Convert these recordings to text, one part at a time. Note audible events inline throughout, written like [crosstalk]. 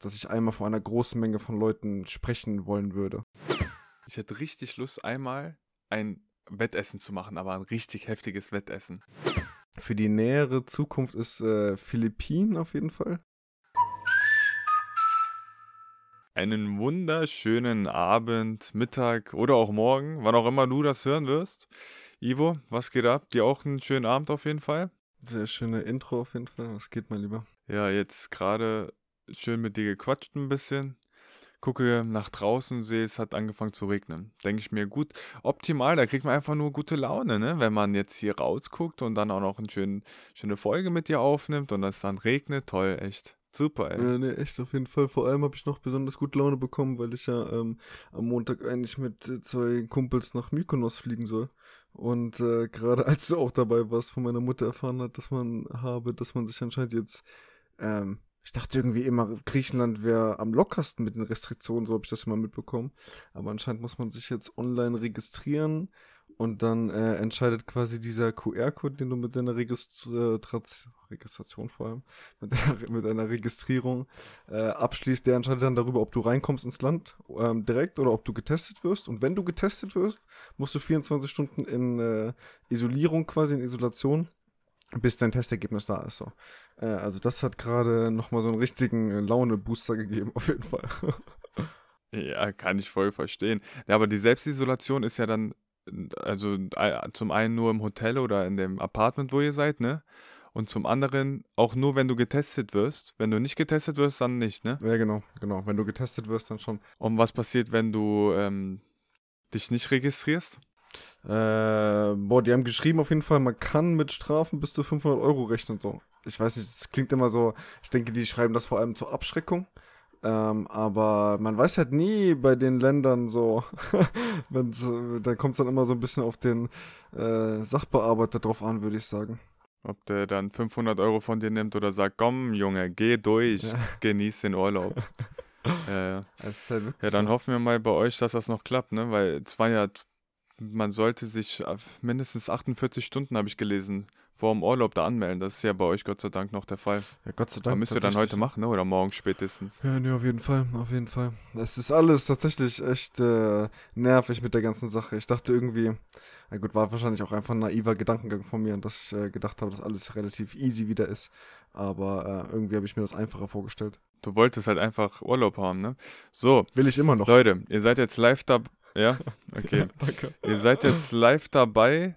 dass ich einmal vor einer großen Menge von Leuten sprechen wollen würde. Ich hätte richtig Lust, einmal ein Wettessen zu machen, aber ein richtig heftiges Wettessen. Für die nähere Zukunft ist äh, Philippinen auf jeden Fall. Einen wunderschönen Abend, Mittag oder auch morgen, wann auch immer du das hören wirst. Ivo, was geht ab? Dir auch einen schönen Abend auf jeden Fall. Sehr schöne Intro auf jeden Fall. Was geht, mein Lieber? Ja, jetzt gerade schön mit dir gequatscht ein bisschen. Gucke nach draußen, sehe, es hat angefangen zu regnen. Denke ich mir, gut, optimal, da kriegt man einfach nur gute Laune, ne? Wenn man jetzt hier rausguckt und dann auch noch eine schöne, schöne Folge mit dir aufnimmt und es dann regnet, toll, echt. Super, ey. Ja, nee, echt auf jeden Fall. Vor allem habe ich noch besonders gut Laune bekommen, weil ich ja ähm, am Montag eigentlich mit äh, zwei Kumpels nach Mykonos fliegen soll. Und äh, gerade [laughs] als du auch dabei warst, von meiner Mutter erfahren hat, dass man habe, dass man sich anscheinend jetzt ähm, ich dachte irgendwie immer, Griechenland wäre am lockersten mit den Restriktionen, so habe ich das immer mitbekommen. Aber anscheinend muss man sich jetzt online registrieren und dann äh, entscheidet quasi dieser QR-Code, den du mit deiner Registration, Registration vor allem, [laughs] mit, deiner, mit deiner Registrierung äh, abschließt, der entscheidet dann darüber, ob du reinkommst ins Land ähm, direkt oder ob du getestet wirst. Und wenn du getestet wirst, musst du 24 Stunden in äh, Isolierung quasi, in Isolation bis dein Testergebnis da ist. So. Äh, also das hat gerade nochmal so einen richtigen äh, Laune-Booster gegeben, [laughs] auf jeden Fall. ja, kann ich voll verstehen. Ja, aber die Selbstisolation ist ja dann, also zum einen nur im Hotel oder in dem Apartment, wo ihr seid, ne? Und zum anderen auch nur, wenn du getestet wirst. Wenn du nicht getestet wirst, dann nicht, ne? Ja, genau, genau. Wenn du getestet wirst, dann schon. Und was passiert, wenn du ähm, dich nicht registrierst? Äh, boah, die haben geschrieben auf jeden Fall, man kann mit Strafen bis zu 500 Euro rechnen. So. Ich weiß nicht, es klingt immer so, ich denke, die schreiben das vor allem zur Abschreckung. Ähm, aber man weiß halt nie bei den Ländern so, [laughs] da kommt es dann immer so ein bisschen auf den äh, Sachbearbeiter drauf an, würde ich sagen. Ob der dann 500 Euro von dir nimmt oder sagt, komm Junge, geh durch, ja. [laughs] genieß den Urlaub. [laughs] äh, ja, dann so. hoffen wir mal bei euch, dass das noch klappt, ne? Weil es war ja man sollte sich mindestens 48 Stunden, habe ich gelesen, vor dem Urlaub da anmelden. Das ist ja bei euch Gott sei Dank noch der Fall. Ja, Gott sei Dank. Aber müsst ihr dann heute machen, ne? oder morgen spätestens? Ja, ne, auf jeden Fall, auf jeden Fall. Es ist alles tatsächlich echt äh, nervig mit der ganzen Sache. Ich dachte irgendwie, na gut, war wahrscheinlich auch einfach ein naiver Gedankengang von mir, dass ich äh, gedacht habe, dass alles relativ easy wieder ist. Aber äh, irgendwie habe ich mir das einfacher vorgestellt. Du wolltest halt einfach Urlaub haben, ne? So. Will ich immer noch. Leute, ihr seid jetzt live da ja, okay. Danke. Ihr seid jetzt live dabei,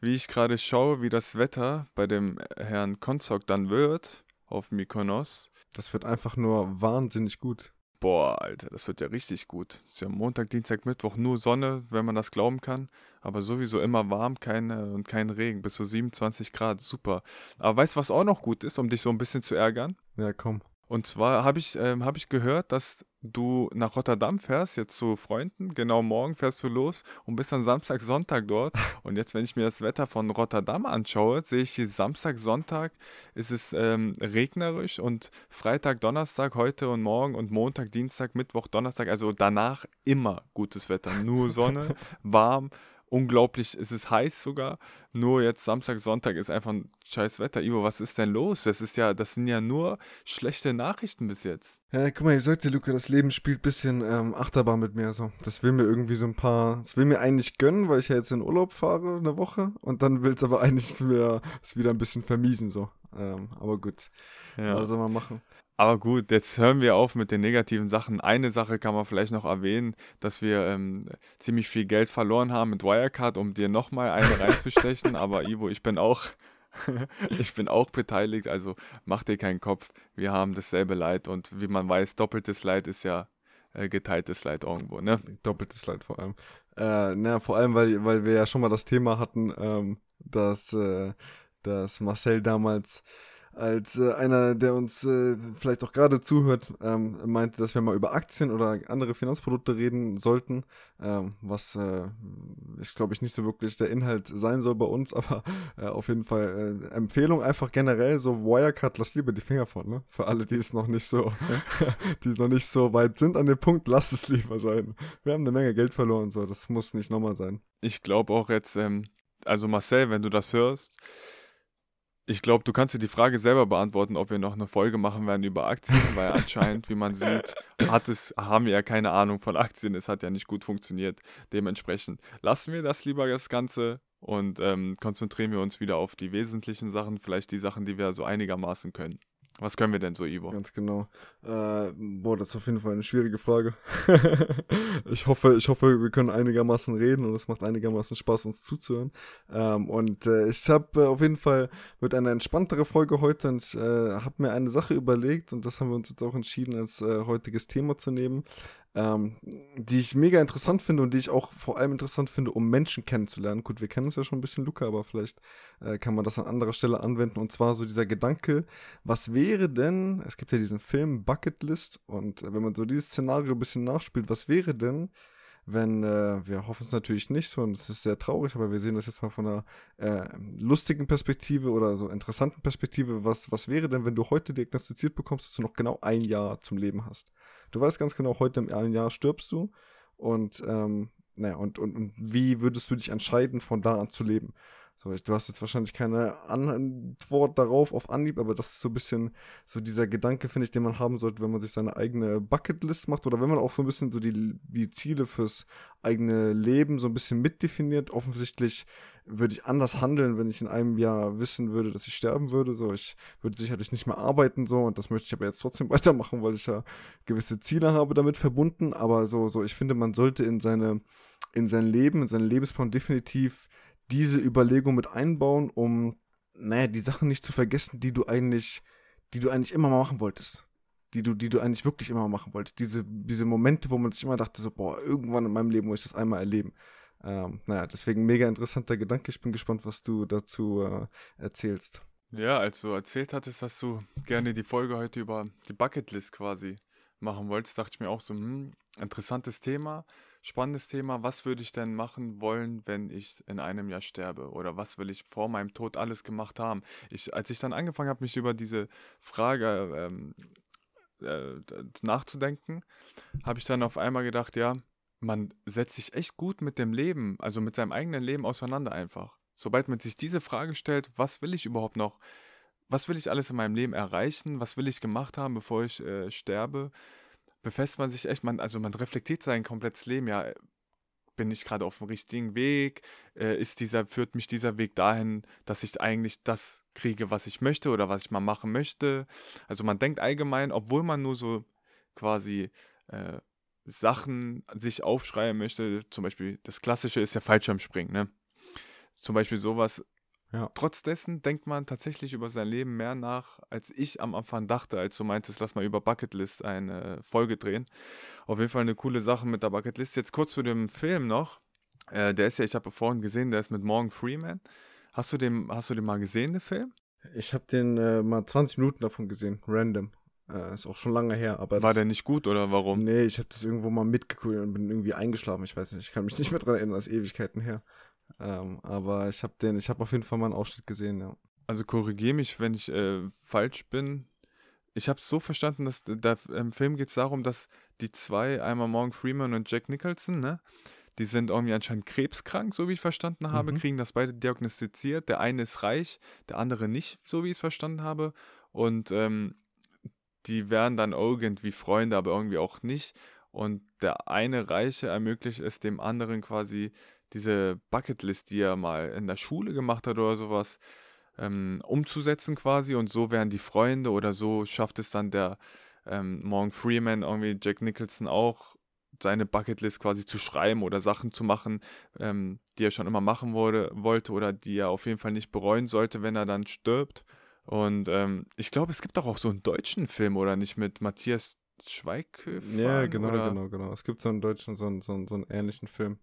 wie ich gerade schaue, wie das Wetter bei dem Herrn Konzok dann wird auf Mykonos. Das wird einfach nur wahnsinnig gut. Boah, Alter, das wird ja richtig gut. Ist ja Montag, Dienstag, Mittwoch nur Sonne, wenn man das glauben kann. Aber sowieso immer warm, keine und kein Regen. Bis zu 27 Grad, super. Aber weißt du, was auch noch gut ist, um dich so ein bisschen zu ärgern? Ja, komm. Und zwar habe ich, ähm, hab ich gehört, dass du nach Rotterdam fährst, jetzt zu Freunden. Genau morgen fährst du los und bist dann Samstag, Sonntag dort. Und jetzt, wenn ich mir das Wetter von Rotterdam anschaue, sehe ich Samstag, Sonntag ist es ähm, regnerisch und Freitag, Donnerstag, heute und morgen und Montag, Dienstag, Mittwoch, Donnerstag, also danach immer gutes Wetter. Nur Sonne, [laughs] warm unglaublich, es ist heiß sogar. Nur jetzt Samstag, Sonntag ist einfach ein scheiß Wetter. Ivo, was ist denn los? Das ist ja, das sind ja nur schlechte Nachrichten bis jetzt. Ja, guck mal, ich sag dir, Luca, das Leben spielt ein bisschen ähm, Achterbahn mit mir. So. Das will mir irgendwie so ein paar, das will mir eigentlich gönnen, weil ich ja jetzt in Urlaub fahre, eine Woche. Und dann will es aber [laughs] eigentlich mir es wieder ein bisschen vermiesen, so. Ähm, aber gut. Ja. Was soll man machen? Aber gut, jetzt hören wir auf mit den negativen Sachen. Eine Sache kann man vielleicht noch erwähnen, dass wir ähm, ziemlich viel Geld verloren haben mit Wirecard, um dir nochmal eine reinzustechen. Aber Ivo, ich bin auch, [laughs] ich bin auch beteiligt, also mach dir keinen Kopf. Wir haben dasselbe Leid und wie man weiß, doppeltes Leid ist ja äh, geteiltes Leid irgendwo, ne? Doppeltes Leid vor allem. Äh, na, vor allem, weil, weil wir ja schon mal das Thema hatten, ähm, dass, äh, dass Marcel damals als äh, einer, der uns äh, vielleicht auch gerade zuhört, ähm, meinte, dass wir mal über Aktien oder andere Finanzprodukte reden sollten, ähm, was äh, ist, glaube ich, nicht so wirklich der Inhalt sein soll bei uns, [laughs] aber äh, auf jeden Fall äh, Empfehlung einfach generell, so Wirecard, lass lieber die Finger von, ne? Für alle, die es noch nicht so, [laughs] die noch nicht so weit sind an dem Punkt, lass es lieber sein. Wir haben eine Menge Geld verloren, so, das muss nicht nochmal sein. Ich glaube auch jetzt, ähm, also Marcel, wenn du das hörst, Ich glaube, du kannst dir die Frage selber beantworten, ob wir noch eine Folge machen werden über Aktien, weil [laughs] anscheinend, wie man sieht, hat es, haben wir ja keine Ahnung von Aktien. Es hat ja nicht gut funktioniert. Dementsprechend lassen wir das lieber das Ganze und ähm, konzentrieren wir uns wieder auf die wesentlichen Sachen, vielleicht die Sachen, die wir so einigermaßen können. Was können wir denn so, Ivo? Ganz genau. Äh, boah, das ist auf jeden Fall eine schwierige Frage. [laughs] ich hoffe, ich hoffe, wir können einigermaßen reden und es macht einigermaßen Spaß, uns zuzuhören. Ähm, und äh, ich habe äh, auf jeden Fall wird eine entspanntere Folge heute und ich äh, habe mir eine Sache überlegt und das haben wir uns jetzt auch entschieden, als äh, heutiges Thema zu nehmen ähm, die ich mega interessant finde und die ich auch vor allem interessant finde, um Menschen kennenzulernen. Gut, wir kennen uns ja schon ein bisschen, Luca, aber vielleicht äh, kann man das an anderer Stelle anwenden. Und zwar so dieser Gedanke, was wäre denn, es gibt ja diesen Film Bucket List und äh, wenn man so dieses Szenario ein bisschen nachspielt, was wäre denn, wenn, äh, wir hoffen es natürlich nicht so, und es ist sehr traurig, aber wir sehen das jetzt mal von einer äh, lustigen Perspektive oder so interessanten Perspektive. Was, was wäre denn, wenn du heute diagnostiziert bekommst, dass du noch genau ein Jahr zum Leben hast? Du weißt ganz genau, heute im Jahr stirbst du und, ähm, naja, und, und, und wie würdest du dich entscheiden, von da an zu leben? So, du hast jetzt wahrscheinlich keine Antwort darauf auf Anhieb, aber das ist so ein bisschen so dieser Gedanke, finde ich, den man haben sollte, wenn man sich seine eigene Bucketlist macht oder wenn man auch so ein bisschen so die, die Ziele fürs eigene Leben so ein bisschen mitdefiniert. Offensichtlich würde ich anders handeln, wenn ich in einem Jahr wissen würde, dass ich sterben würde. So, ich würde sicherlich nicht mehr arbeiten, so, und das möchte ich aber jetzt trotzdem [laughs] weitermachen, weil ich ja gewisse Ziele habe damit verbunden. Aber so, so, ich finde, man sollte in seine, in sein Leben, in seinen Lebensplan definitiv diese Überlegung mit einbauen, um, naja, die Sachen nicht zu vergessen, die du eigentlich, die du eigentlich immer mal machen wolltest. Die du, die du eigentlich wirklich immer machen wolltest. Diese, diese Momente, wo man sich immer dachte, so, boah, irgendwann in meinem Leben muss ich das einmal erleben. Ähm, naja, deswegen mega interessanter Gedanke. Ich bin gespannt, was du dazu äh, erzählst. Ja, als du erzählt hattest, dass du gerne die Folge heute über die Bucketlist quasi machen wolltest, dachte ich mir auch so, hm, interessantes Thema spannendes Thema. Was würde ich denn machen wollen, wenn ich in einem Jahr sterbe? Oder was will ich vor meinem Tod alles gemacht haben? Ich, als ich dann angefangen habe, mich über diese Frage ähm, äh, nachzudenken, habe ich dann auf einmal gedacht, ja, man setzt sich echt gut mit dem Leben, also mit seinem eigenen Leben auseinander einfach. Sobald man sich diese Frage stellt, was will ich überhaupt noch? Was will ich alles in meinem Leben erreichen? Was will ich gemacht haben, bevor ich äh, sterbe? Befasst man sich echt, man, also man reflektiert sein komplettes Leben, ja, bin ich gerade auf dem richtigen Weg? Äh, ist dieser, führt mich dieser Weg dahin, dass ich eigentlich das kriege, was ich möchte oder was ich mal machen möchte? Also man denkt allgemein, obwohl man nur so quasi äh, Sachen sich aufschreiben möchte, zum Beispiel das Klassische ist ja Fallschirmspringen, ne? Zum Beispiel sowas ja. Trotz dessen denkt man tatsächlich über sein Leben mehr nach, als ich am Anfang dachte, als du meintest, lass mal über Bucketlist eine Folge drehen. Auf jeden Fall eine coole Sache mit der Bucketlist. Jetzt kurz zu dem Film noch. Äh, der ist ja, ich habe vorhin gesehen, der ist mit Morgan Freeman. Hast du den, hast du den mal gesehen, den Film? Ich habe den äh, mal 20 Minuten davon gesehen, random. Äh, ist auch schon lange her, aber. War der nicht gut oder warum? Nee, ich habe das irgendwo mal mitgeguckt und bin irgendwie eingeschlafen. Ich weiß nicht, ich kann mich nicht mehr dran erinnern, das ist Ewigkeiten her. Ähm, aber ich habe den, ich habe auf jeden Fall mal einen Ausschnitt gesehen, ja. Also korrigiere mich, wenn ich äh, falsch bin. Ich habe es so verstanden, dass da, im Film geht es darum, dass die zwei, einmal Morgan Freeman und Jack Nicholson, ne, die sind irgendwie anscheinend krebskrank, so wie ich verstanden habe, mhm. kriegen das beide diagnostiziert. Der eine ist reich, der andere nicht, so wie ich es verstanden habe. Und ähm, die wären dann irgendwie Freunde, aber irgendwie auch nicht. Und der eine Reiche ermöglicht es dem anderen quasi diese Bucketlist, die er mal in der Schule gemacht hat oder sowas, ähm, umzusetzen quasi und so wären die Freunde oder so schafft es dann der ähm, Morgan Freeman, irgendwie Jack Nicholson auch, seine Bucketlist quasi zu schreiben oder Sachen zu machen, ähm, die er schon immer machen wurde, wollte oder die er auf jeden Fall nicht bereuen sollte, wenn er dann stirbt. Und ähm, ich glaube, es gibt doch auch so einen deutschen Film, oder nicht, mit Matthias Schweighöfer? Ja, genau, oder? genau, genau. Es gibt so einen deutschen, so einen, so einen, so einen ähnlichen Film.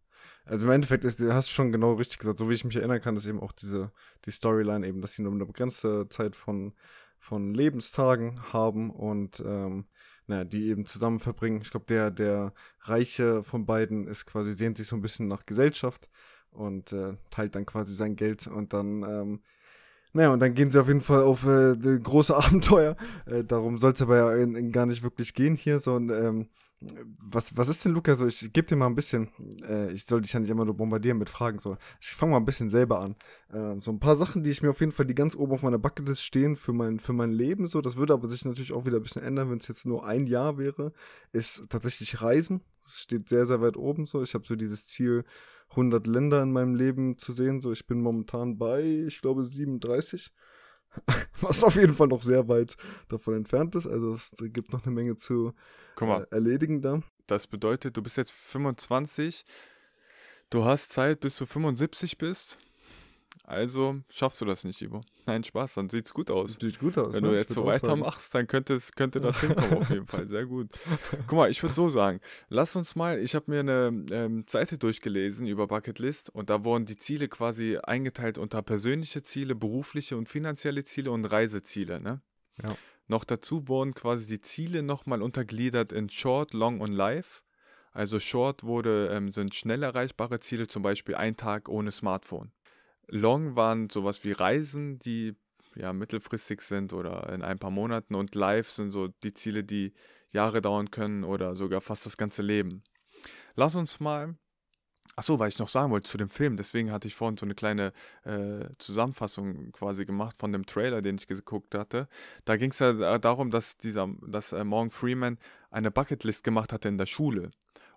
Also im Endeffekt ist, hast du schon genau richtig gesagt, so wie ich mich erinnern kann, ist eben auch diese, die Storyline eben, dass sie nur eine begrenzte Zeit von, von Lebenstagen haben und ähm, naja, die eben zusammen verbringen. Ich glaube, der, der Reiche von beiden ist quasi, sehnt sich so ein bisschen nach Gesellschaft und äh, teilt dann quasi sein Geld und dann ähm, Naja, und dann gehen sie auf jeden Fall auf äh, große [laughs] Abenteuer. Äh, darum soll es aber ja in, in gar nicht wirklich gehen hier, sondern ähm, was, was ist denn, Luca, so, ich gebe dir mal ein bisschen, äh, ich soll dich ja nicht immer nur bombardieren mit Fragen, so, ich fange mal ein bisschen selber an. Äh, so ein paar Sachen, die ich mir auf jeden Fall, die ganz oben auf meiner Bucketlist stehen für mein, für mein Leben, so, das würde aber sich natürlich auch wieder ein bisschen ändern, wenn es jetzt nur ein Jahr wäre, ist tatsächlich Reisen. Das steht sehr, sehr weit oben, so, ich habe so dieses Ziel, 100 Länder in meinem Leben zu sehen, so, ich bin momentan bei, ich glaube, 37 [laughs] was auf jeden Fall noch sehr weit davon entfernt ist. Also es gibt noch eine Menge zu äh, erledigen da. Das bedeutet, du bist jetzt 25, du hast Zeit, bis du 75 bist. Also schaffst du das nicht, Ivo. Nein, Spaß, dann sieht's gut aus. Sieht gut aus. Wenn ne? du jetzt so weitermachst, dann könnte, es, könnte das hinkommen auf jeden Fall. Sehr gut. [laughs] Guck mal, ich würde so sagen, lass uns mal, ich habe mir eine ähm, Seite durchgelesen über Bucketlist und da wurden die Ziele quasi eingeteilt unter persönliche Ziele, berufliche und finanzielle Ziele und Reiseziele. Ne? Ja. Noch dazu wurden quasi die Ziele nochmal untergliedert in Short, Long und Live. Also Short wurde, ähm, sind schnell erreichbare Ziele, zum Beispiel ein Tag ohne Smartphone. Long waren sowas wie Reisen, die ja mittelfristig sind oder in ein paar Monaten und Live sind so die Ziele, die Jahre dauern können oder sogar fast das ganze Leben. Lass uns mal Achso, weil ich noch sagen wollte zu dem Film, deswegen hatte ich vorhin so eine kleine äh, Zusammenfassung quasi gemacht von dem Trailer, den ich geguckt hatte. Da ging es ja darum, dass dieser, dass äh, Morgan Freeman eine Bucketlist gemacht hatte in der Schule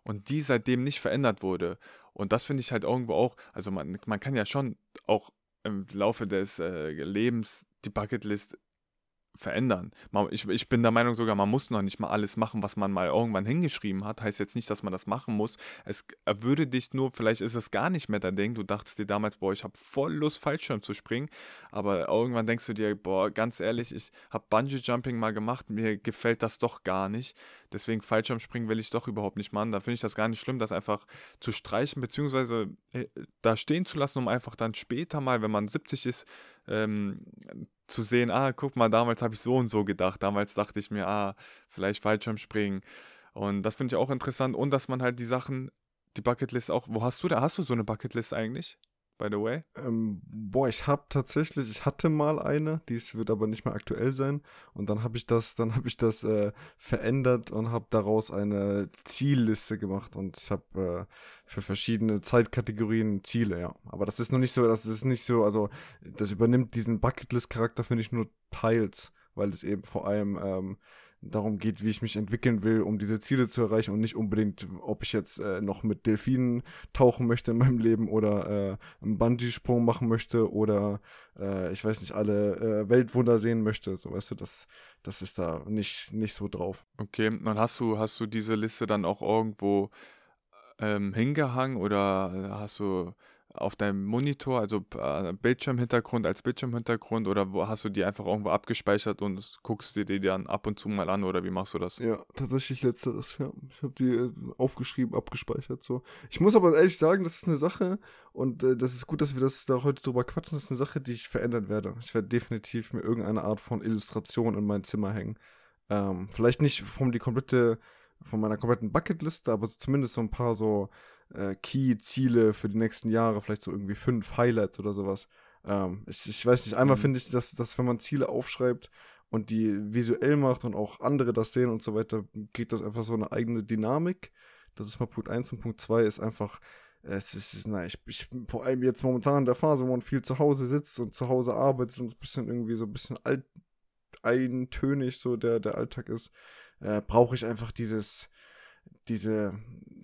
und die seitdem nicht verändert wurde. Und das finde ich halt irgendwo auch, also man, man kann ja schon auch im Laufe des äh, Lebens die Bucketlist verändern. Ich, ich bin der Meinung sogar, man muss noch nicht mal alles machen, was man mal irgendwann hingeschrieben hat. Heißt jetzt nicht, dass man das machen muss. Es würde dich nur, vielleicht ist es gar nicht mehr dein Ding. Du dachtest dir damals, boah, ich habe voll Lust, Fallschirm zu springen. Aber irgendwann denkst du dir, boah, ganz ehrlich, ich habe Bungee-Jumping mal gemacht, mir gefällt das doch gar nicht. Deswegen Fallschirmspringen will ich doch überhaupt nicht machen. Da finde ich das gar nicht schlimm, das einfach zu streichen, beziehungsweise äh, da stehen zu lassen, um einfach dann später mal, wenn man 70 ist, ähm, zu sehen, ah, guck mal, damals habe ich so und so gedacht. Damals dachte ich mir, ah, vielleicht Fallschirmspringen. Und das finde ich auch interessant. Und dass man halt die Sachen, die Bucketlist auch, wo hast du da, hast du so eine Bucketlist eigentlich? By the way? Ähm, boah, ich habe tatsächlich, ich hatte mal eine, die wird aber nicht mehr aktuell sein. Und dann habe ich das, [laughs] dann habe ich das äh, verändert und habe daraus eine Zielliste gemacht. Und ich habe äh, für verschiedene Zeitkategorien Ziele, ja. Aber das ist noch nicht so, das ist nicht so, also das übernimmt diesen Bucketlist-Charakter, finde ich, nur teils, weil es eben vor allem ähm, darum geht, wie ich mich entwickeln will, um diese Ziele zu erreichen und nicht unbedingt, ob ich jetzt äh, noch mit Delfinen tauchen möchte in meinem Leben oder äh, einen Bungee-Sprung machen möchte oder äh, ich weiß nicht, alle äh, Weltwunder sehen möchte. So weißt du, das, das ist da nicht, nicht so drauf. Okay, dann hast du, hast du diese Liste dann auch irgendwo ähm, hingehangen oder hast du auf deinem Monitor, also äh, Bildschirmhintergrund als Bildschirmhintergrund oder wo hast du die einfach irgendwo abgespeichert und guckst dir die dann ab und zu mal an oder wie machst du das? Ja, tatsächlich letzteres, ja. Ich habe die äh, aufgeschrieben, abgespeichert so. Ich muss aber ehrlich sagen, das ist eine Sache und äh, das ist gut, dass wir das da heute drüber quatschen, das ist eine Sache, die ich verändern werde. Ich werde definitiv mir irgendeine Art von Illustration in mein Zimmer hängen. Ähm, vielleicht nicht von die komplette von meiner kompletten Bucketliste, aber zumindest so ein paar so äh, Key-Ziele für die nächsten Jahre, vielleicht so irgendwie fünf Highlights oder sowas. Ähm, ich, ich weiß nicht, einmal mhm. finde ich, dass, dass wenn man Ziele aufschreibt und die visuell macht und auch andere das sehen und so weiter, kriegt das einfach so eine eigene Dynamik. Das ist mal Punkt 1 und Punkt 2 ist einfach, es ist, na, ich, ich vor allem jetzt momentan in der Phase, wo man viel zu Hause sitzt und zu Hause arbeitet und ein bisschen irgendwie so ein bisschen alt, eintönig so der, der Alltag ist, äh, brauche ich einfach dieses, diese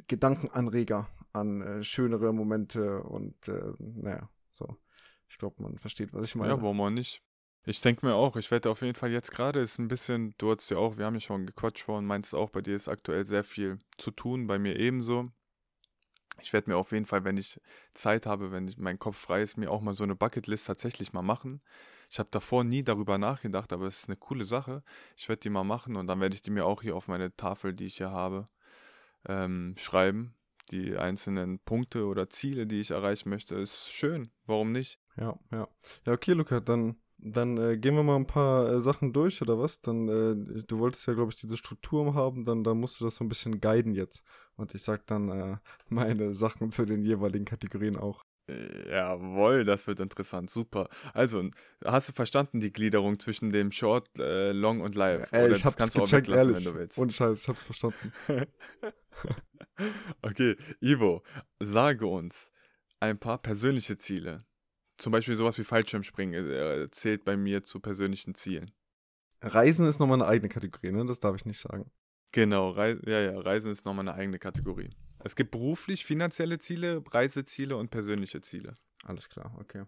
Gedankenanreger an äh, schönere Momente und äh, naja, so. Ich glaube, man versteht, was ich meine. Ja, warum auch nicht? Ich denke mir auch, ich werde auf jeden Fall jetzt gerade ist ein bisschen, du hast ja auch, wir haben ja schon gequatscht vorhin, meintest auch, bei dir ist aktuell sehr viel zu tun, bei mir ebenso. Ich werde mir auf jeden Fall, wenn ich Zeit habe, wenn ich, mein Kopf frei ist, mir auch mal so eine Bucketlist tatsächlich mal machen. Ich habe davor nie darüber nachgedacht, aber es ist eine coole Sache. Ich werde die mal machen und dann werde ich die mir auch hier auf meine Tafel, die ich hier habe, ähm, schreiben die einzelnen Punkte oder Ziele, die ich erreichen möchte, ist schön. Warum nicht? Ja, ja. Ja, okay, Luca, dann, dann äh, gehen wir mal ein paar äh, Sachen durch, oder was? Dann, äh, du wolltest ja, glaube ich, diese Struktur haben, dann, dann musst du das so ein bisschen guiden jetzt. Und ich sag dann äh, [laughs] meine Sachen zu den jeweiligen Kategorien auch. Jawohl, das wird interessant. Super. Also, hast du verstanden die Gliederung zwischen dem Short, äh, Long und Live? Ey, Oder ich hab's kannst gecheckt, ehrlich. wenn du willst. Und Scheiß, ich hab's verstanden. [laughs] okay, Ivo, sage uns ein paar persönliche Ziele. Zum Beispiel sowas wie Fallschirmspringen äh, zählt bei mir zu persönlichen Zielen. Reisen ist nochmal eine eigene Kategorie, ne? Das darf ich nicht sagen. Genau, Rei ja, ja, Reisen ist nochmal eine eigene Kategorie. Es gibt beruflich finanzielle Ziele, Reiseziele und persönliche Ziele. Alles klar, okay.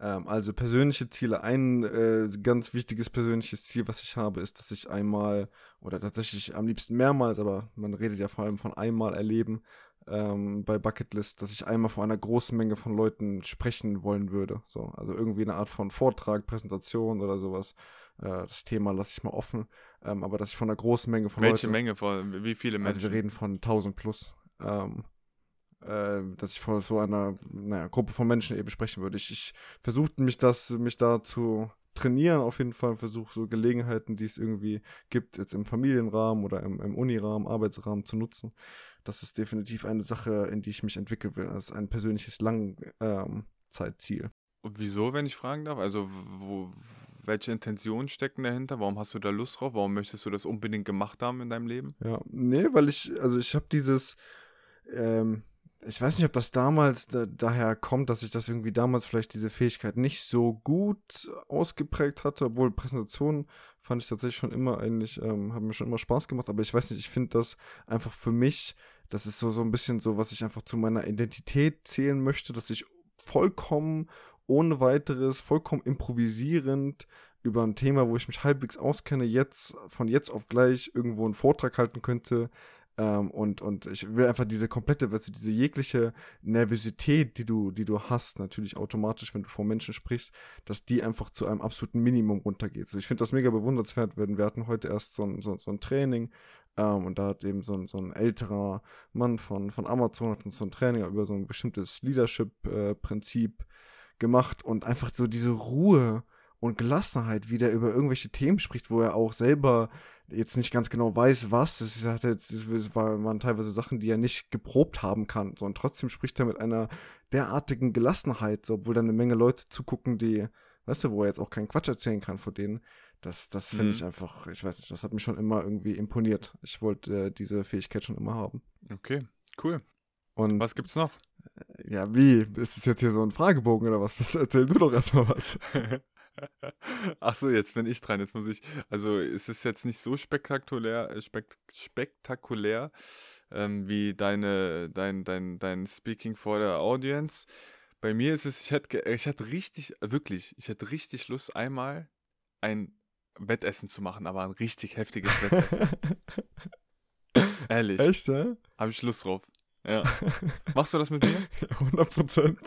Ähm, also persönliche Ziele. Ein äh, ganz wichtiges persönliches Ziel, was ich habe, ist, dass ich einmal oder tatsächlich am liebsten mehrmals, aber man redet ja vor allem von einmal erleben ähm, bei Bucketlist, dass ich einmal vor einer großen Menge von Leuten sprechen wollen würde. So, also irgendwie eine Art von Vortrag, Präsentation oder sowas. Äh, das Thema lasse ich mal offen. Ähm, aber dass ich von einer großen Menge von Welche Leuten. Welche Menge von, wie viele Menschen? Also wir reden von 1000 plus ähm, äh, dass ich vor so einer naja, Gruppe von Menschen eben sprechen würde. Ich, ich versuchte mich das, mich da zu trainieren, auf jeden Fall versuche so Gelegenheiten, die es irgendwie gibt, jetzt im Familienrahmen oder im, im Unirahmen, Arbeitsrahmen zu nutzen. Das ist definitiv eine Sache, in die ich mich entwickeln will. Das ist ein persönliches Langzeitziel. Ähm, Und wieso, wenn ich fragen darf? Also, wo, welche Intentionen stecken dahinter? Warum hast du da Lust drauf? Warum möchtest du das unbedingt gemacht haben in deinem Leben? Ja, nee, weil ich, also ich habe dieses, ähm, ich weiß nicht, ob das damals da, daher kommt, dass ich das irgendwie damals vielleicht diese Fähigkeit nicht so gut ausgeprägt hatte, obwohl Präsentationen fand ich tatsächlich schon immer eigentlich, ähm, haben mir schon immer Spaß gemacht, aber ich weiß nicht, ich finde das einfach für mich, das ist so, so ein bisschen so, was ich einfach zu meiner Identität zählen möchte, dass ich vollkommen ohne weiteres, vollkommen improvisierend über ein Thema, wo ich mich halbwegs auskenne, jetzt von jetzt auf gleich irgendwo einen Vortrag halten könnte, ähm, und, und ich will einfach diese komplette, weißt du, diese jegliche Nervosität, die du, die du hast, natürlich automatisch, wenn du vor Menschen sprichst, dass die einfach zu einem absoluten Minimum runtergeht. So, ich finde das mega bewundernswert, wenn wir hatten heute erst so ein, so, so ein Training ähm, und da hat eben so ein, so ein älterer Mann von, von Amazon hat uns so ein Training über so ein bestimmtes Leadership-Prinzip äh, gemacht und einfach so diese Ruhe und Gelassenheit, wie der über irgendwelche Themen spricht, wo er auch selber jetzt nicht ganz genau weiß, was. Es, es waren teilweise Sachen, die er nicht geprobt haben kann. So, und trotzdem spricht er mit einer derartigen Gelassenheit, so, obwohl da eine Menge Leute zugucken, die, weißt du, wo er jetzt auch keinen Quatsch erzählen kann vor denen. Das, das finde mhm. ich einfach, ich weiß nicht, das hat mich schon immer irgendwie imponiert. Ich wollte äh, diese Fähigkeit schon immer haben. Okay, cool. Und was gibt's noch? Ja, wie? Ist es jetzt hier so ein Fragebogen oder was? [laughs] Erzähl du doch erstmal was. [laughs] Ach so, jetzt bin ich dran. Jetzt muss ich. Also, es ist jetzt nicht so spektakulär, äh, spek spektakulär ähm, wie deine, dein, dein, dein Speaking vor der Audience. Bei mir ist es, ich hätte, ich hätte richtig, wirklich, ich hätte richtig Lust, einmal ein Wettessen zu machen, aber ein richtig heftiges Wettessen. [laughs] Ehrlich. Echt, ja? Habe ich Lust drauf. Ja. [laughs] Machst du das mit mir? 100 Prozent.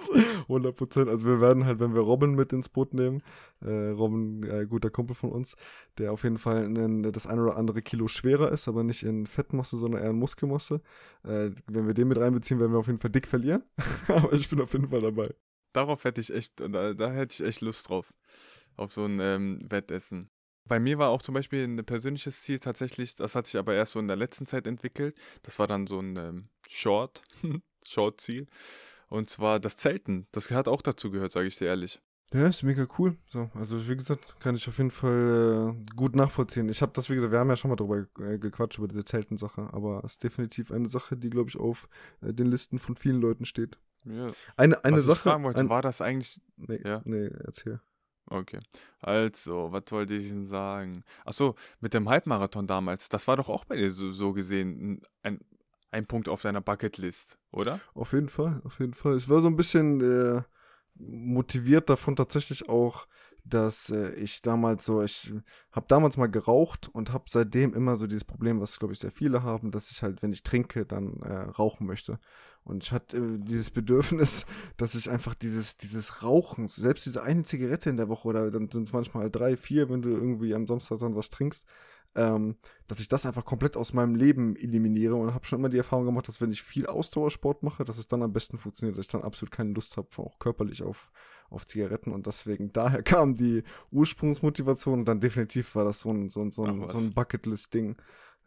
100 Prozent. Also wir werden halt, wenn wir Robin mit ins Boot nehmen, äh, Robin, äh, guter Kumpel von uns, der auf jeden Fall einen, das ein oder andere Kilo schwerer ist, aber nicht in Fettmasse, sondern eher in Muskelmasse. Äh, wenn wir den mit reinbeziehen, werden wir auf jeden Fall dick verlieren. [laughs] aber ich bin auf jeden Fall dabei. Darauf hätte ich echt, da, da hätte ich echt Lust drauf. Auf so ein ähm, Wettessen. Bei mir war auch zum Beispiel ein persönliches Ziel tatsächlich, das hat sich aber erst so in der letzten Zeit entwickelt. Das war dann so ein ähm, Short, [laughs] Short-Ziel. Und zwar das Zelten. Das hat auch dazu gehört, sage ich dir ehrlich. Ja, ist mega cool. So, also wie gesagt, kann ich auf jeden Fall äh, gut nachvollziehen. Ich habe das, wie gesagt, wir haben ja schon mal drüber äh, gequatscht über diese Zeltensache, aber es ist definitiv eine Sache, die, glaube ich, auf äh, den Listen von vielen Leuten steht. Ja. Eine, eine Was Sache. Ich fragen wollte, ein, war das eigentlich. Nee, ja? nee, erzähl. Okay. Also, was wollte ich denn sagen? Achso, mit dem Halbmarathon damals, das war doch auch bei dir so, so gesehen ein, ein Punkt auf deiner Bucketlist, oder? Auf jeden Fall, auf jeden Fall. Es war so ein bisschen äh, motiviert davon tatsächlich auch, dass äh, ich damals so, ich habe damals mal geraucht und habe seitdem immer so dieses Problem, was glaube ich sehr viele haben, dass ich halt, wenn ich trinke, dann äh, rauchen möchte. Und ich hatte äh, dieses Bedürfnis, [laughs] dass ich einfach dieses, dieses Rauchen, selbst diese eine Zigarette in der Woche oder dann sind es manchmal drei, vier, wenn du irgendwie am Samstag dann was trinkst, ähm, dass ich das einfach komplett aus meinem Leben eliminiere und habe schon immer die Erfahrung gemacht, dass wenn ich viel Ausdauersport mache, dass es dann am besten funktioniert, dass ich dann absolut keine Lust habe, auch körperlich auf, auf Zigaretten und deswegen daher kam die Ursprungsmotivation und dann definitiv war das so ein, so ein, so ein, so ein Bucketlist-Ding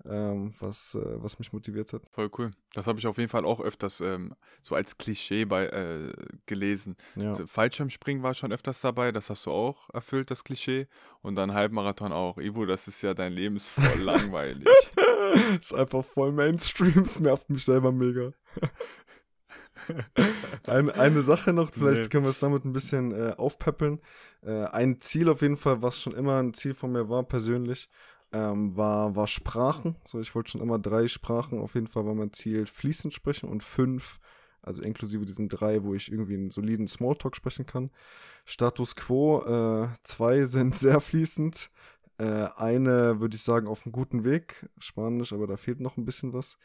ähm, was, äh, was mich motiviert hat. Voll cool. Das habe ich auf jeden Fall auch öfters ähm, so als Klischee bei, äh, gelesen. Ja. Also Fallschirmspringen war schon öfters dabei, das hast du auch erfüllt, das Klischee. Und dann Halbmarathon auch. Ivo, das ist ja dein Leben ist voll [laughs] langweilig. ist einfach voll Mainstream, es nervt mich selber mega. Eine, eine Sache noch, vielleicht Nee. können wir es damit ein bisschen äh, aufpeppeln. Äh, ein Ziel auf jeden Fall, was schon immer ein Ziel von mir war, persönlich, ähm, war, war Sprachen. So, ich wollte schon immer drei Sprachen, auf jeden Fall war mein Ziel fließend sprechen und fünf, also inklusive diesen drei, wo ich irgendwie einen soliden Smalltalk sprechen kann. Status quo, äh, zwei [laughs] sind sehr fließend. Äh, eine würde ich sagen auf einem guten Weg, Spanisch, aber da fehlt noch ein bisschen was.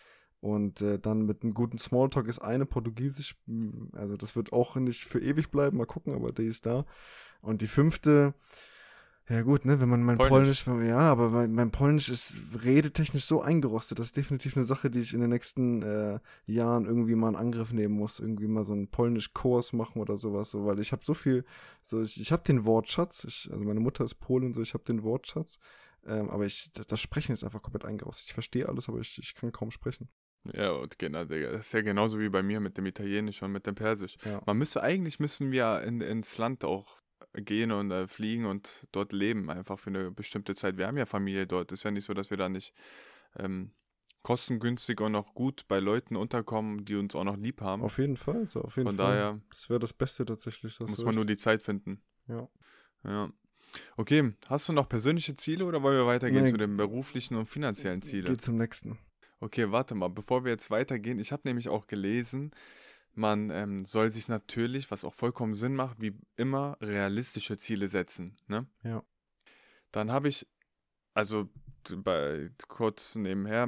Und äh, dann mit einem guten Smalltalk ist eine Portugiesisch, mh, also das wird auch nicht für ewig bleiben, mal gucken, aber die ist da. Und die fünfte, ja gut, ne, wenn man mein Polnisch. Polnisch, ja, aber mein, mein Polnisch ist redetechnisch so eingerostet, das ist definitiv eine Sache, die ich in den nächsten äh, Jahren irgendwie mal in Angriff nehmen muss, irgendwie mal so einen Polnisch-Kurs machen oder sowas, so, weil ich habe so viel, so ich, ich habe den Wortschatz, ich, also meine Mutter ist Polin, so ich habe den Wortschatz, ähm, aber ich, das, das Sprechen ist einfach komplett eingerostet. Ich verstehe alles, aber ich, ich kann kaum sprechen. Ja, und genau, Digga, das ist ja genauso wie bei mir mit dem Italienisch und mit dem Persisch. Ja. Man müsste, eigentlich müssen wir in, ins Land auch gehen und äh, fliegen und dort leben, einfach für eine bestimmte Zeit. Wir haben ja Familie dort. Ist ja nicht so, dass wir da nicht ähm, kostengünstig und auch gut bei Leuten unterkommen, die uns auch noch lieb haben. Auf jeden Fall, so auf jeden Von Fall. daher das wäre das Beste tatsächlich. muss man nur die Zeit finden. Ja. Ja. Okay, hast du noch persönliche Ziele oder wollen wir weitergehen Nee. zu den beruflichen und finanziellen Zielen? Geht zum nächsten. Okay, warte mal, bevor wir jetzt weitergehen, ich habe nämlich auch gelesen, man ähm, soll sich natürlich, was auch vollkommen Sinn macht, wie immer realistische Ziele setzen. Ne? Ja. Dann habe ich, also bei kurz nebenher,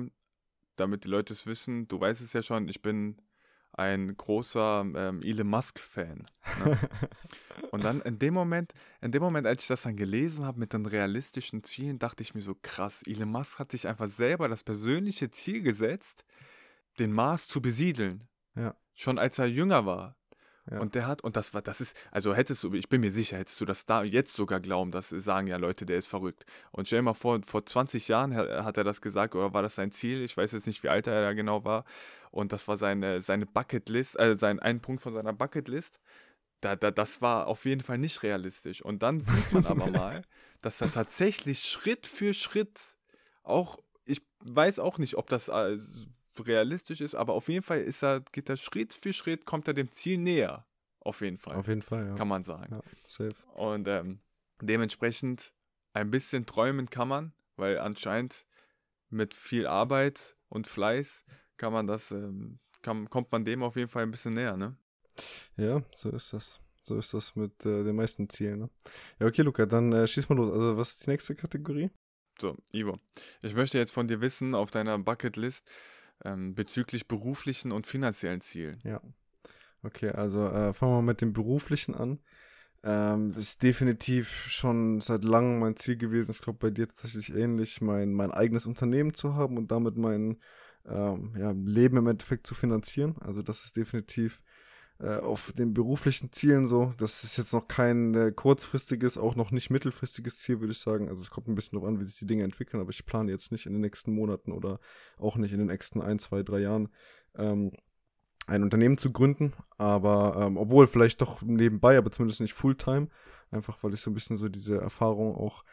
damit die Leute es wissen, du weißt es ja schon, ich bin ein großer ähm, Elon Musk-Fan. Ne? [laughs] Und dann in dem Moment, in dem Moment, als ich das dann gelesen habe mit den realistischen Zielen, dachte ich mir so krass, Elon Musk hat sich einfach selber das persönliche Ziel gesetzt, den Mars zu besiedeln. Ja. Schon als er jünger war. Ja. Und der hat, und das war, das ist, also hättest du, ich bin mir sicher, hättest du das da jetzt sogar glauben, dass sagen ja Leute, der ist verrückt. Und stell dir mal vor, vor 20 Jahren ha- hat er das gesagt, oder war das sein Ziel? Ich weiß jetzt nicht, wie alt er da genau war. Und das war seine, seine Bucketlist, also sein, ein Punkt von seiner Bucketlist. Da, da, das war auf jeden Fall nicht realistisch. Und dann sieht man aber [laughs] mal, dass er tatsächlich Schritt für Schritt auch, ich weiß auch nicht, ob das realistisch ist, aber auf jeden Fall ist er, geht er Schritt für Schritt, kommt er dem Ziel näher. Auf jeden Fall, Auf jeden Fall, ja. kann man sagen. ja safe. Und ähm, dementsprechend ein bisschen träumen kann man, weil anscheinend mit viel Arbeit und Fleiß kann man das, ähm, kann, kommt man dem auf jeden Fall ein bisschen näher, ne? Ja, so ist das. So ist das mit äh, den meisten Zielen. Ne? Ja, okay, Luca, dann äh, schieß mal los. Also, was ist die nächste Kategorie? So, Ivo, ich möchte jetzt von dir wissen, auf deiner Bucketlist ähm, bezüglich beruflichen und finanziellen Zielen. Ja. Okay, also äh, fangen wir mal mit dem Beruflichen an. Ähm, ist definitiv schon seit langem mein Ziel gewesen. Ich glaube, bei dir tatsächlich ähnlich, mein, mein eigenes Unternehmen zu haben und damit mein ähm, ja, Leben im Endeffekt zu finanzieren. Also, das ist definitiv äh, auf den beruflichen Zielen so. Das ist jetzt noch kein äh, kurzfristiges, auch noch nicht mittelfristiges Ziel, würde ich sagen. Also, es kommt ein bisschen darauf an, wie sich die Dinge entwickeln, aber ich plane jetzt nicht in den nächsten Monaten oder auch nicht in den nächsten ein, zwei, drei Jahren. Ähm, ein Unternehmen zu gründen, aber ähm, obwohl vielleicht doch nebenbei, aber zumindest nicht Fulltime, einfach weil ich so ein bisschen so diese Erfahrung auch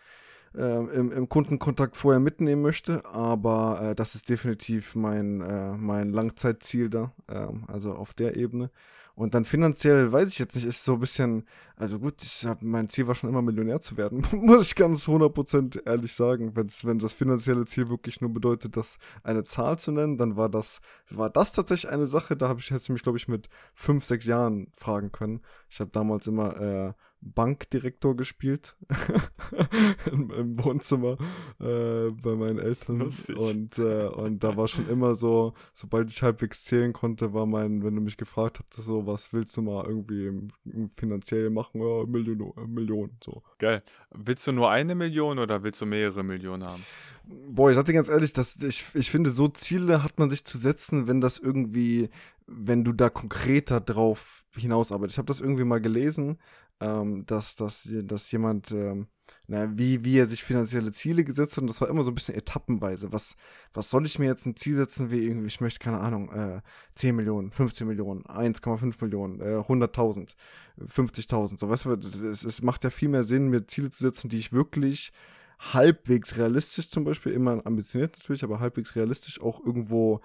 ähm, im, im Kundenkontakt vorher mitnehmen möchte, aber äh, das ist definitiv mein, äh, mein Langzeitziel da, ähm, also auf der Ebene. Und dann finanziell, weiß ich jetzt nicht, ist so ein bisschen, also gut, ich hab, mein Ziel war schon immer Millionär zu werden, [laughs] muss ich ganz 100% ehrlich sagen. Wenn's, wenn das finanzielle Ziel wirklich nur bedeutet, das eine Zahl zu nennen, dann war das, war das tatsächlich eine Sache, da habe ich, hättest du mich, glaube ich, mit fünf, sechs Jahren fragen können. Ich habe damals immer äh, Bankdirektor gespielt [laughs] Im, im Wohnzimmer äh, bei meinen Eltern. Lustig. Und, äh, und da war schon immer so, sobald ich halbwegs zählen konnte, war mein, wenn du mich gefragt hattest, so, was willst du mal irgendwie finanziell machen? Ja, Million, äh, Million, so. Geil. Willst du nur eine Million oder willst du mehrere Millionen haben? Boah, ich sag dir ganz ehrlich, dass ich, ich finde, so Ziele hat man sich zu setzen, wenn das irgendwie, wenn du da konkreter drauf hinausarbeitest. Ich habe das irgendwie mal gelesen, ähm, dass, dass, dass jemand ähm, na, wie, wie er sich finanzielle Ziele gesetzt hat. Und das war immer so ein bisschen etappenweise. Was, was soll ich mir jetzt ein Ziel setzen, wie irgendwie, ich möchte, keine Ahnung, äh, 10 Millionen, 15 Millionen, 1,5 Millionen, äh, 100.000, 50.000. So, weißt du, es, es macht ja viel mehr Sinn, mir Ziele zu setzen, die ich wirklich halbwegs realistisch zum Beispiel, immer ambitioniert natürlich, aber halbwegs realistisch auch irgendwo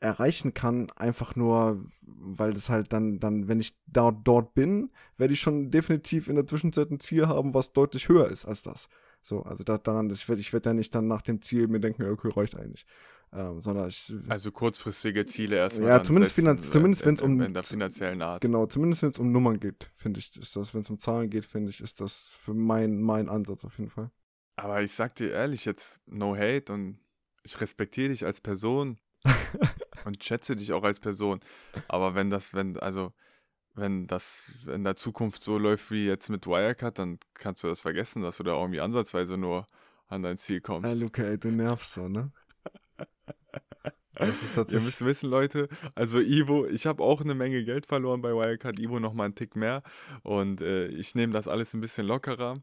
erreichen kann, einfach nur, weil das halt dann, dann, wenn ich da, dort bin, werde ich schon definitiv in der Zwischenzeit ein Ziel haben, was deutlich höher ist als das. So, also da, daran, ich werde ich werd ja nicht dann nach dem Ziel mir denken, okay, reicht eigentlich. Ähm, sondern ich, also kurzfristige Ziele erstmal. Ja, zumindest, finanz, zumindest wenn es um. In der finanziellen Art. Genau, zumindest wenn es um Nummern geht, finde ich, ist das, wenn es um Zahlen geht, finde ich, ist das für mein, mein Ansatz auf jeden Fall. Aber ich sag dir ehrlich, jetzt no hate und ich respektiere dich als Person. [laughs] und schätze dich auch als Person. Aber wenn das, wenn, also, wenn das in der Zukunft so läuft wie jetzt mit Wirecard, dann kannst du das vergessen, dass du da irgendwie ansatzweise nur an dein Ziel kommst. Ja, Luca, ey, du nervst so, ne? [laughs] Das ist tatsächlich. Ihr müsst wissen, Leute, also Ivo, ich habe auch eine Menge Geld verloren bei Wirecard, Ivo noch mal einen Tick mehr und äh, ich nehme das alles ein bisschen lockerer.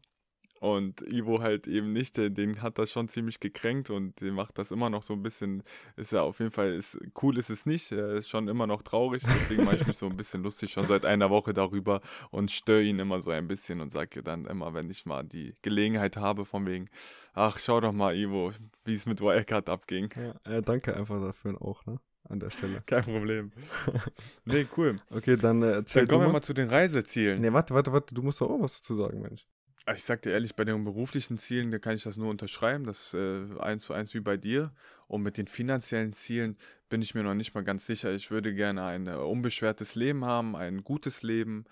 Und Ivo halt eben nicht, den, den hat das schon ziemlich gekränkt und den macht das immer noch so ein bisschen, ist ja auf jeden Fall, ist, cool ist es nicht, er ist schon immer noch traurig, deswegen mache ich mich so ein bisschen lustig schon seit einer Woche darüber und störe ihn immer so ein bisschen und sage dann immer, wenn ich mal die Gelegenheit habe, von wegen, ach, schau doch mal, Ivo, wie es mit Wirecard abging. Ja, ja, danke einfach dafür auch, ne? an der Stelle. Kein Problem. [laughs] nee, cool. Okay, dann äh, erzähl Dann kommen wir mal zu den Reisezielen. Nee, warte, warte, warte, du musst doch auch was dazu sagen, Mensch. Ah, ich sag dir ehrlich, bei den beruflichen Zielen, da kann ich das nur unterschreiben, das äh, eins zu eins wie bei dir. Und mit den finanziellen Zielen bin ich mir noch nicht mal ganz sicher. Ich würde gerne ein äh, unbeschwertes Leben haben, ein gutes Leben.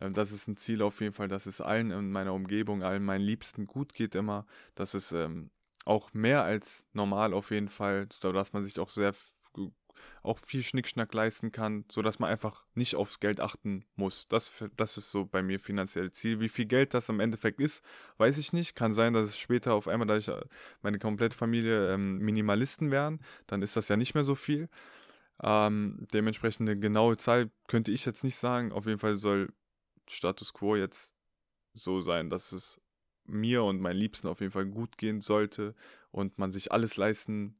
Äh, das ist ein Ziel auf jeden Fall, dass es allen in meiner Umgebung, allen meinen Liebsten gut geht immer. Das ist ähm, auch mehr als normal auf jeden Fall, sodass man sich auch sehr auch viel Schnickschnack leisten kann, sodass man einfach nicht aufs Geld achten muss. Das, das ist so bei mir finanziell Ziel. Wie viel Geld das im Endeffekt ist, weiß ich nicht. Kann sein, dass es später auf einmal, da ich äh, meine komplette Familie ähm, Minimalisten wären, dann ist das ja nicht mehr so viel. Ähm, dementsprechend eine genaue Zahl könnte ich jetzt nicht sagen. Auf jeden Fall soll Status quo jetzt so sein, dass es mir und meinen Liebsten auf jeden Fall gut gehen sollte und man sich alles leisten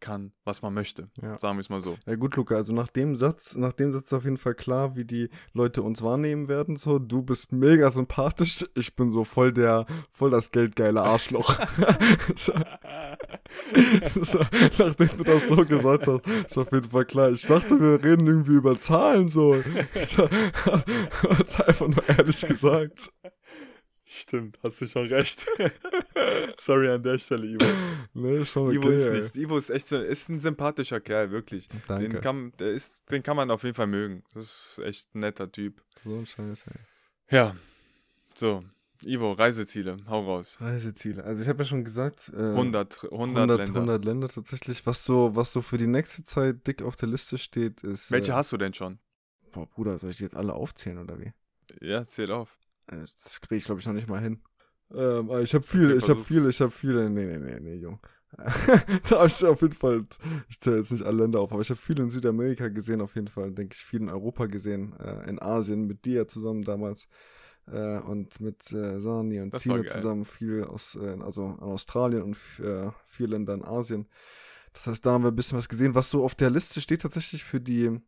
kann, was man möchte. Ja. Sagen wir es mal so. Ja gut, Luca, also nach dem Satz, nach dem Satz ist auf jeden Fall klar, wie die Leute uns wahrnehmen werden. So, du bist mega sympathisch, ich bin so voll der, voll das geldgeile Arschloch. [laughs] so, so, nachdem du das so gesagt hast, ist auf jeden Fall klar. Ich dachte, wir reden irgendwie über Zahlen so. [laughs] Ich [laughs] hab's einfach nur ehrlich gesagt. Stimmt, hast du schon recht. [laughs] Sorry an der Stelle, Ivo. Nee, schon okay, Ivo ist nicht. Ivo ist echt ist ein sympathischer Kerl, wirklich. Danke. Den kann, der ist, den kann man auf jeden Fall mögen. Das ist echt ein netter Typ. So ein Scheiß, ey. Ja. So, Ivo, Reiseziele, hau raus. Reiseziele. Also ich habe ja schon gesagt, äh, 100, 100, 100, Länder. 100 Länder tatsächlich. Was so, was so für die nächste Zeit dick auf der Liste steht, ist. Welche äh, hast du denn schon? Boah, Bruder, soll ich die jetzt alle aufzählen oder wie? Ja, zähl auf. Äh, das kriege ich, glaube ich, noch nicht mal hin. Ähm, ich habe viele, ich habe viele, ich habe viele. Nee, nee, nee, nee, Jung. [laughs] da habe ich auf jeden Fall, ich zähle jetzt nicht alle Länder auf, aber ich habe viel in Südamerika gesehen, auf jeden Fall, denke ich, viel in Europa gesehen, äh, in Asien mit dir zusammen damals äh, und mit äh, Sani und Tine zusammen, viel aus, äh, also in Australien und äh, vier Länder in Asien. Das heißt, da haben wir ein bisschen was gesehen, was so auf der Liste steht tatsächlich für die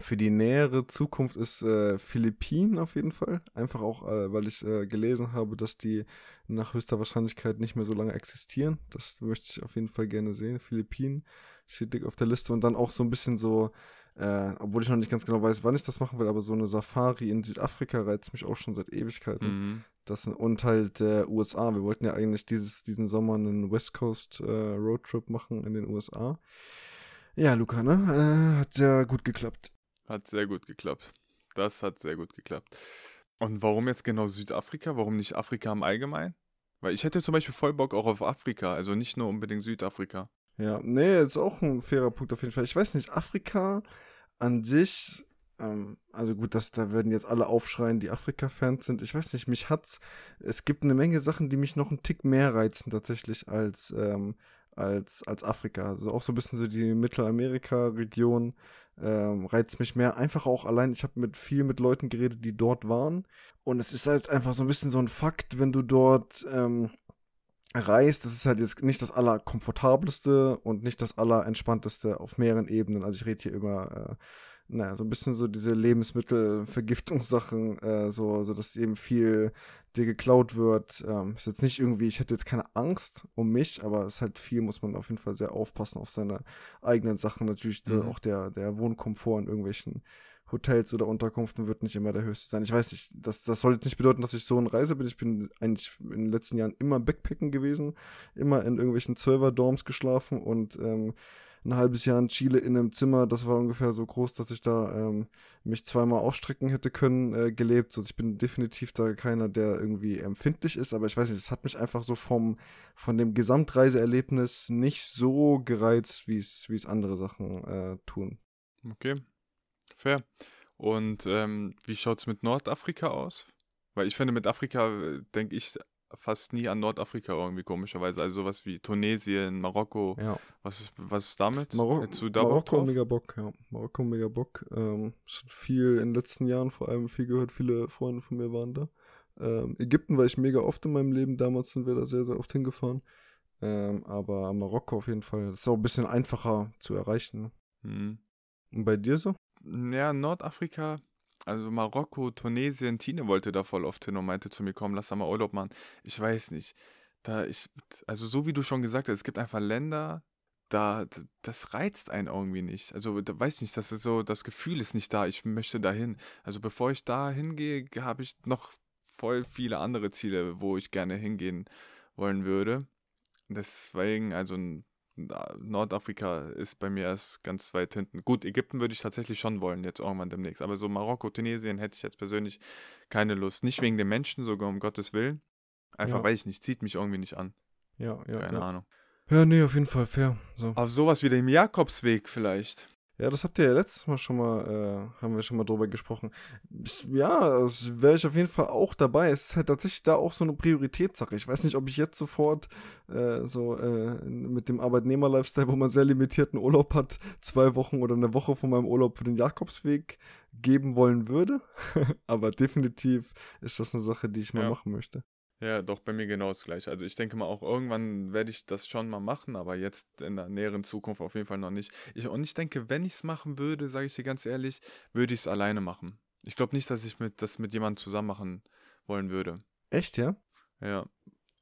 für die nähere Zukunft ist äh, Philippinen auf jeden Fall. Einfach auch, äh, weil ich äh, gelesen habe, dass die nach höchster Wahrscheinlichkeit nicht mehr so lange existieren. Das möchte ich auf jeden Fall gerne sehen. Philippinen steht dick auf der Liste und dann auch so ein bisschen so, äh, obwohl ich noch nicht ganz genau weiß, wann ich das machen will, aber so eine Safari in Südafrika reizt mich auch schon seit Ewigkeiten. Mhm. Das, und halt äh, USA. Wir wollten ja eigentlich dieses, diesen Sommer einen West Coast äh, Roadtrip machen in den USA. Ja, Luca, ne? Äh, hat sehr gut geklappt. Hat sehr gut geklappt. Das hat sehr gut geklappt. Und warum jetzt genau Südafrika? Warum nicht Afrika im Allgemeinen? Weil ich hätte zum Beispiel voll Bock auch auf Afrika, also nicht nur unbedingt Südafrika. Ja, nee, ist auch ein fairer Punkt auf jeden Fall. Ich weiß nicht, Afrika an sich, ähm, also gut, dass da würden jetzt alle aufschreien, die Afrika-Fans sind. Ich weiß nicht, mich hat's. Es gibt eine Menge Sachen, die mich noch einen Tick mehr reizen tatsächlich als, ähm, als, als Afrika. Also auch so ein bisschen so die Mittelamerika-Region ähm, reizt mich mehr. Einfach auch allein, ich habe mit viel mit Leuten geredet, die dort waren. Und es ist halt einfach so ein bisschen so ein Fakt, wenn du dort, ähm, reist, das ist halt jetzt nicht das allerkomfortabelste und nicht das allerentspannteste auf mehreren Ebenen. Also ich rede hier über, äh, naja, so ein bisschen so diese Lebensmittelvergiftungssachen, äh, so, so dass eben viel dir geklaut wird. Ähm, ist jetzt nicht irgendwie, ich hätte jetzt keine Angst um mich, aber es ist halt viel, muss man auf jeden Fall sehr aufpassen auf seine eigenen Sachen. Natürlich mhm. auch der, der Wohnkomfort in irgendwelchen Hotels oder Unterkünften wird nicht immer der höchste sein. Ich weiß nicht, das, das soll jetzt nicht bedeuten, dass ich so in Reise bin. Ich bin eigentlich in den letzten Jahren immer Backpacken gewesen, immer in irgendwelchen Zwölfer-Dorms geschlafen und ähm, ein halbes Jahr in Chile in einem Zimmer, das war ungefähr so groß, dass ich da ähm, mich zweimal aufstrecken hätte können, äh, gelebt. Also ich bin definitiv da keiner, der irgendwie empfindlich ist, aber ich weiß nicht, es hat mich einfach so vom, von dem Gesamtreiseerlebnis nicht so gereizt, wie es, wie es andere Sachen äh, tun. Okay, fair. Und ähm, wie schaut es mit Nordafrika aus? Weil ich finde, mit Afrika äh, denke ich fast nie an Nordafrika irgendwie komischerweise. Also sowas wie Tunesien, Marokko. Ja. Was, was ist damit? Maro du da Marokko mega Bock, ja. Marokko mega Bock. Ähm, viel in den letzten Jahren vor allem viel gehört, viele Freunde von mir waren da. Ähm, Ägypten war ich mega oft in meinem Leben, damals sind wir da sehr, sehr oft hingefahren. Ähm, aber Marokko auf jeden Fall. Das ist auch ein bisschen einfacher zu erreichen. Ne? Mhm. Und bei dir so? Ja, Nordafrika also Marokko, Tunesien, Tine wollte da voll oft hin und meinte zu mir, komm, lass da mal Urlaub machen. Ich weiß nicht. Da ich, also so wie du schon gesagt hast, es gibt einfach Länder, da, das reizt einen irgendwie nicht. Also, da weiß ich nicht, das ist so, das Gefühl ist nicht da, ich möchte dahin. Also, bevor ich da hingehe, habe ich noch voll viele andere Ziele, wo ich gerne hingehen wollen würde. Deswegen, also Nordafrika ist bei mir erst ganz weit hinten. Gut, Ägypten würde ich tatsächlich schon wollen, jetzt irgendwann demnächst. Aber so Marokko, Tunesien hätte ich jetzt persönlich keine Lust. Nicht wegen den Menschen, sogar um Gottes Willen. Einfach ja. weiß ich nicht, zieht mich irgendwie nicht an. Ja, ja. Keine ja. Ahnung. Ja, nee, auf jeden Fall fair. So. Aber sowas wie den Jakobsweg vielleicht. Ja, das habt ihr ja letztes Mal schon mal, äh, haben wir schon mal drüber gesprochen. Ja, das wäre ich auf jeden Fall auch dabei. Es ist halt tatsächlich da auch so eine Prioritätssache. Ich weiß nicht, ob ich jetzt sofort äh, so äh, mit dem Arbeitnehmer-Lifestyle, wo man sehr limitierten Urlaub hat, zwei Wochen oder eine Woche von meinem Urlaub für den Jakobsweg geben wollen würde. [laughs] Aber definitiv ist das eine Sache, die ich mal ja. machen möchte. Ja, doch, bei mir genau das gleiche. Also ich denke mal auch, irgendwann werde ich das schon mal machen, aber jetzt in der näheren Zukunft auf jeden Fall noch nicht. Ich, und ich denke, wenn ich es machen würde, sage ich dir ganz ehrlich, würde ich es alleine machen. Ich glaube nicht, dass ich mit, das mit jemandem zusammen machen wollen würde. Echt, ja? Ja.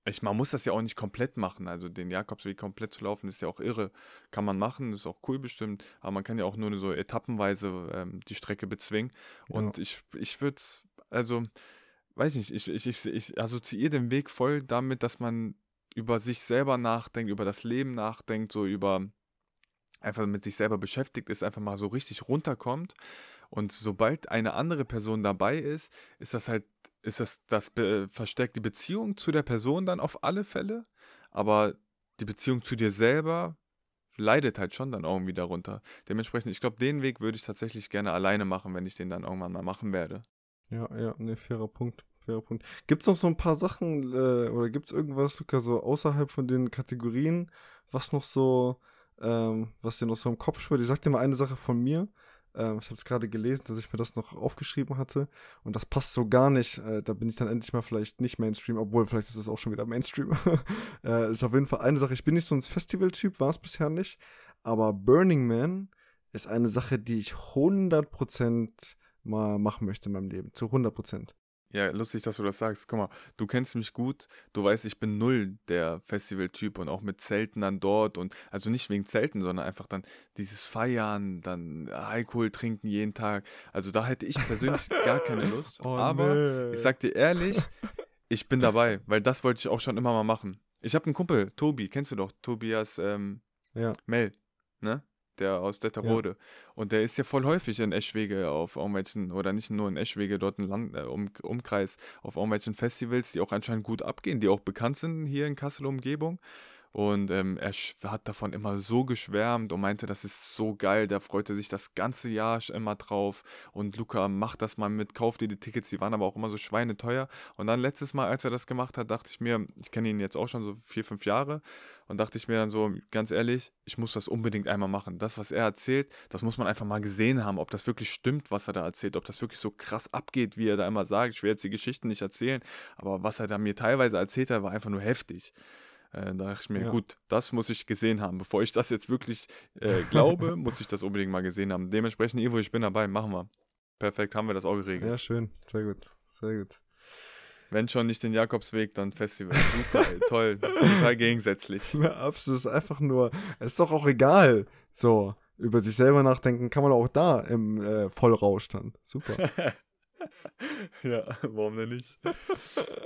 Ich, man muss das ja auch nicht komplett machen. Also den Jakobsweg komplett zu laufen, ist ja auch irre. Kann man machen, ist auch cool bestimmt. Aber man kann ja auch nur so etappenweise ähm, die Strecke bezwingen. Und ja. ich, ich würde es, also weiß nicht, ich, ich, ich, ich assoziiere den Weg voll damit, dass man über sich selber nachdenkt, über das Leben nachdenkt, so über einfach mit sich selber beschäftigt ist, einfach mal so richtig runterkommt. Und sobald eine andere Person dabei ist, ist das halt, ist das, das verstärkt die Beziehung zu der Person dann auf alle Fälle, aber die Beziehung zu dir selber leidet halt schon dann irgendwie darunter. Dementsprechend, ich glaube, den Weg würde ich tatsächlich gerne alleine machen, wenn ich den dann irgendwann mal machen werde. Ja, ja, ne, fairer Punkt. Fairer Punkt. Gibt es noch so ein paar Sachen äh, oder gibt es irgendwas, Luca, so außerhalb von den Kategorien, was noch so, ähm, was dir noch so im Kopf schwirrt? Ich sag dir mal eine Sache von mir. Ähm, ich habe es gerade gelesen, dass ich mir das noch aufgeschrieben hatte und das passt so gar nicht. Äh, da bin ich dann endlich mal vielleicht nicht Mainstream, obwohl vielleicht ist es auch schon wieder Mainstream. [laughs] äh, ist auf jeden Fall eine Sache. Ich bin nicht so ein Festival-Typ, war es bisher nicht, aber Burning Man ist eine Sache, die ich 100% mal machen möchte in meinem Leben. Zu 100 Prozent. Ja, lustig, dass du das sagst. Guck mal, du kennst mich gut. Du weißt, ich bin null der Festivaltyp und auch mit Zelten dann dort und also nicht wegen Zelten, sondern einfach dann dieses Feiern, dann Alkohol trinken jeden Tag. Also da hätte ich persönlich [laughs] gar keine Lust. Oh, Aber nee. ich sag dir ehrlich, [laughs] ich bin dabei, weil das wollte ich auch schon immer mal machen. Ich habe einen Kumpel, Tobi, kennst du doch, Tobias ähm, ja. Mel, ne? Der aus Detterode. Ja. Und der ist ja voll häufig in Eschwege auf irgendwelchen, oder nicht nur in Eschwege, dort im Land, äh, um, Umkreis, auf irgendwelchen Festivals, die auch anscheinend gut abgehen, die auch bekannt sind hier in Kassel Umgebung. Und ähm, er hat davon immer so geschwärmt und meinte, das ist so geil. Der freute sich das ganze Jahr immer drauf. Und Luca, mach das mal mit, kauf dir die Tickets. Die waren aber auch immer so schweineteuer. Und dann letztes Mal, als er das gemacht hat, dachte ich mir, ich kenne ihn jetzt auch schon so vier, fünf Jahre. Und dachte ich mir dann so, ganz ehrlich, ich muss das unbedingt einmal machen. Das, was er erzählt, das muss man einfach mal gesehen haben, ob das wirklich stimmt, was er da erzählt, ob das wirklich so krass abgeht, wie er da immer sagt. Ich will jetzt die Geschichten nicht erzählen, aber was er da mir teilweise erzählt hat, war einfach nur heftig. Äh, da dachte ich mir, Ja. gut, das muss ich gesehen haben. Bevor ich das jetzt wirklich äh, glaube, [laughs] muss ich das unbedingt mal gesehen haben. Dementsprechend, Ivo, ich bin dabei, machen wir. Perfekt, haben wir das auch geregelt. Ja, schön. Sehr gut. Sehr gut. Wenn schon nicht den Jakobsweg, dann Festival. Super, toll, total gegensätzlich. [laughs] Ja, Abs ist einfach nur, es ist doch auch egal. So, über sich selber nachdenken kann man auch da im äh, Vollrausch dann. Super. [laughs] ja, warum denn nicht?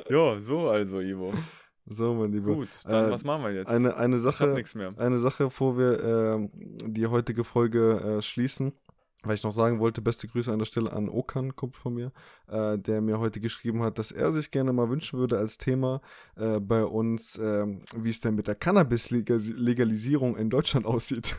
Ja, so also, Ivo. So, mein Lieber. Gut, dann Äh, was machen wir jetzt? Eine, eine ich hab Sache, nichts mehr. eine Sache, bevor wir ähm, die heutige Folge äh, schließen, weil ich noch sagen wollte, beste Grüße an der Stelle an Okan, Kumpel von mir, äh, der mir heute geschrieben hat, dass er sich gerne mal wünschen würde als Thema äh, bei uns, ähm, wie es denn mit der Cannabis-Legalisierung in Deutschland [laughs] aussieht.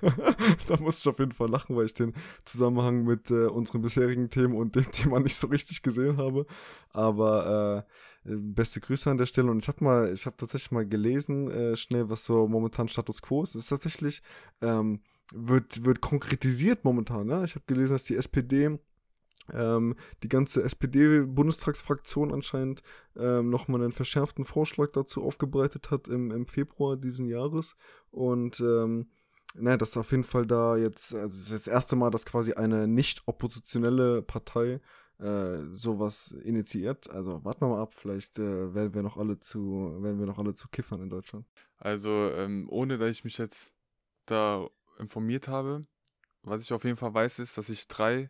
da musste ich auf jeden Fall lachen, weil ich den Zusammenhang mit äh, unseren bisherigen Themen und dem Thema nicht so richtig gesehen habe. Aber äh, beste Grüße an der Stelle und ich habe mal, ich habe tatsächlich mal gelesen, äh, schnell, was so momentan Status Quo ist. Ist tatsächlich, ähm, wird, wird konkretisiert momentan. Ne? Ich habe gelesen, dass die SPD, ähm, die ganze SPD-Bundestagsfraktion anscheinend ähm, nochmal einen verschärften Vorschlag dazu aufgebreitet hat im, im Februar diesen Jahres. Und ähm, naja, das ist auf jeden Fall da jetzt, also es ist das erste Mal, dass quasi eine nicht oppositionelle Partei äh, sowas initiiert. Also warten wir mal ab, vielleicht äh, werden wir noch alle zu, werden wir noch alle zu Kiffern in Deutschland. Also, ähm, ohne dass ich mich jetzt da informiert habe, was ich auf jeden Fall weiß, ist, dass ich drei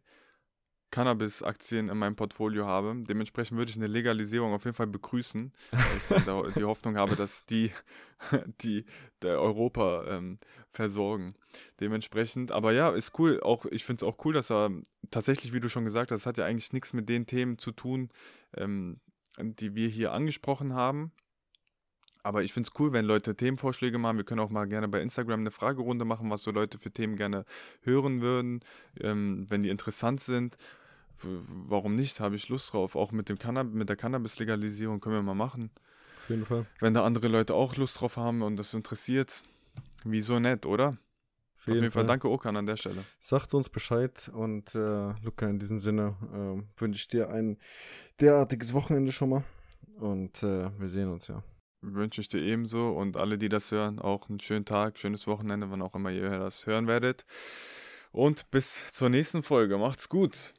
Cannabis-Aktien in meinem Portfolio habe. Dementsprechend würde ich eine Legalisierung auf jeden Fall begrüßen, weil ich da [laughs] die Hoffnung habe, dass die, [laughs] die der Europa ähm, versorgen. Dementsprechend, aber ja, ist cool. Auch ich finde es auch cool, dass er tatsächlich, wie du schon gesagt hast, hat ja eigentlich nichts mit den Themen zu tun, ähm, die wir hier angesprochen haben. Aber ich finde es cool, wenn Leute Themenvorschläge machen. Wir können auch mal gerne bei Instagram eine Fragerunde machen, was so Leute für Themen gerne hören würden, ähm, wenn die interessant sind. Warum nicht? Habe ich Lust drauf. Auch mit, dem Cannab mit der Cannabis-Legalisierung können wir mal machen. Auf jeden Fall. Wenn da andere Leute auch Lust drauf haben und das interessiert, wieso nicht, oder? Auf jeden, Fall. danke Okan an der Stelle. Sagt uns Bescheid und äh, Luca, in diesem Sinne äh, wünsche ich dir ein derartiges Wochenende schon mal und äh, wir sehen uns ja. Wünsche ich dir ebenso und alle, die das hören, auch einen schönen Tag, schönes Wochenende, wann auch immer ihr das hören werdet. Und bis zur nächsten Folge. Macht's gut.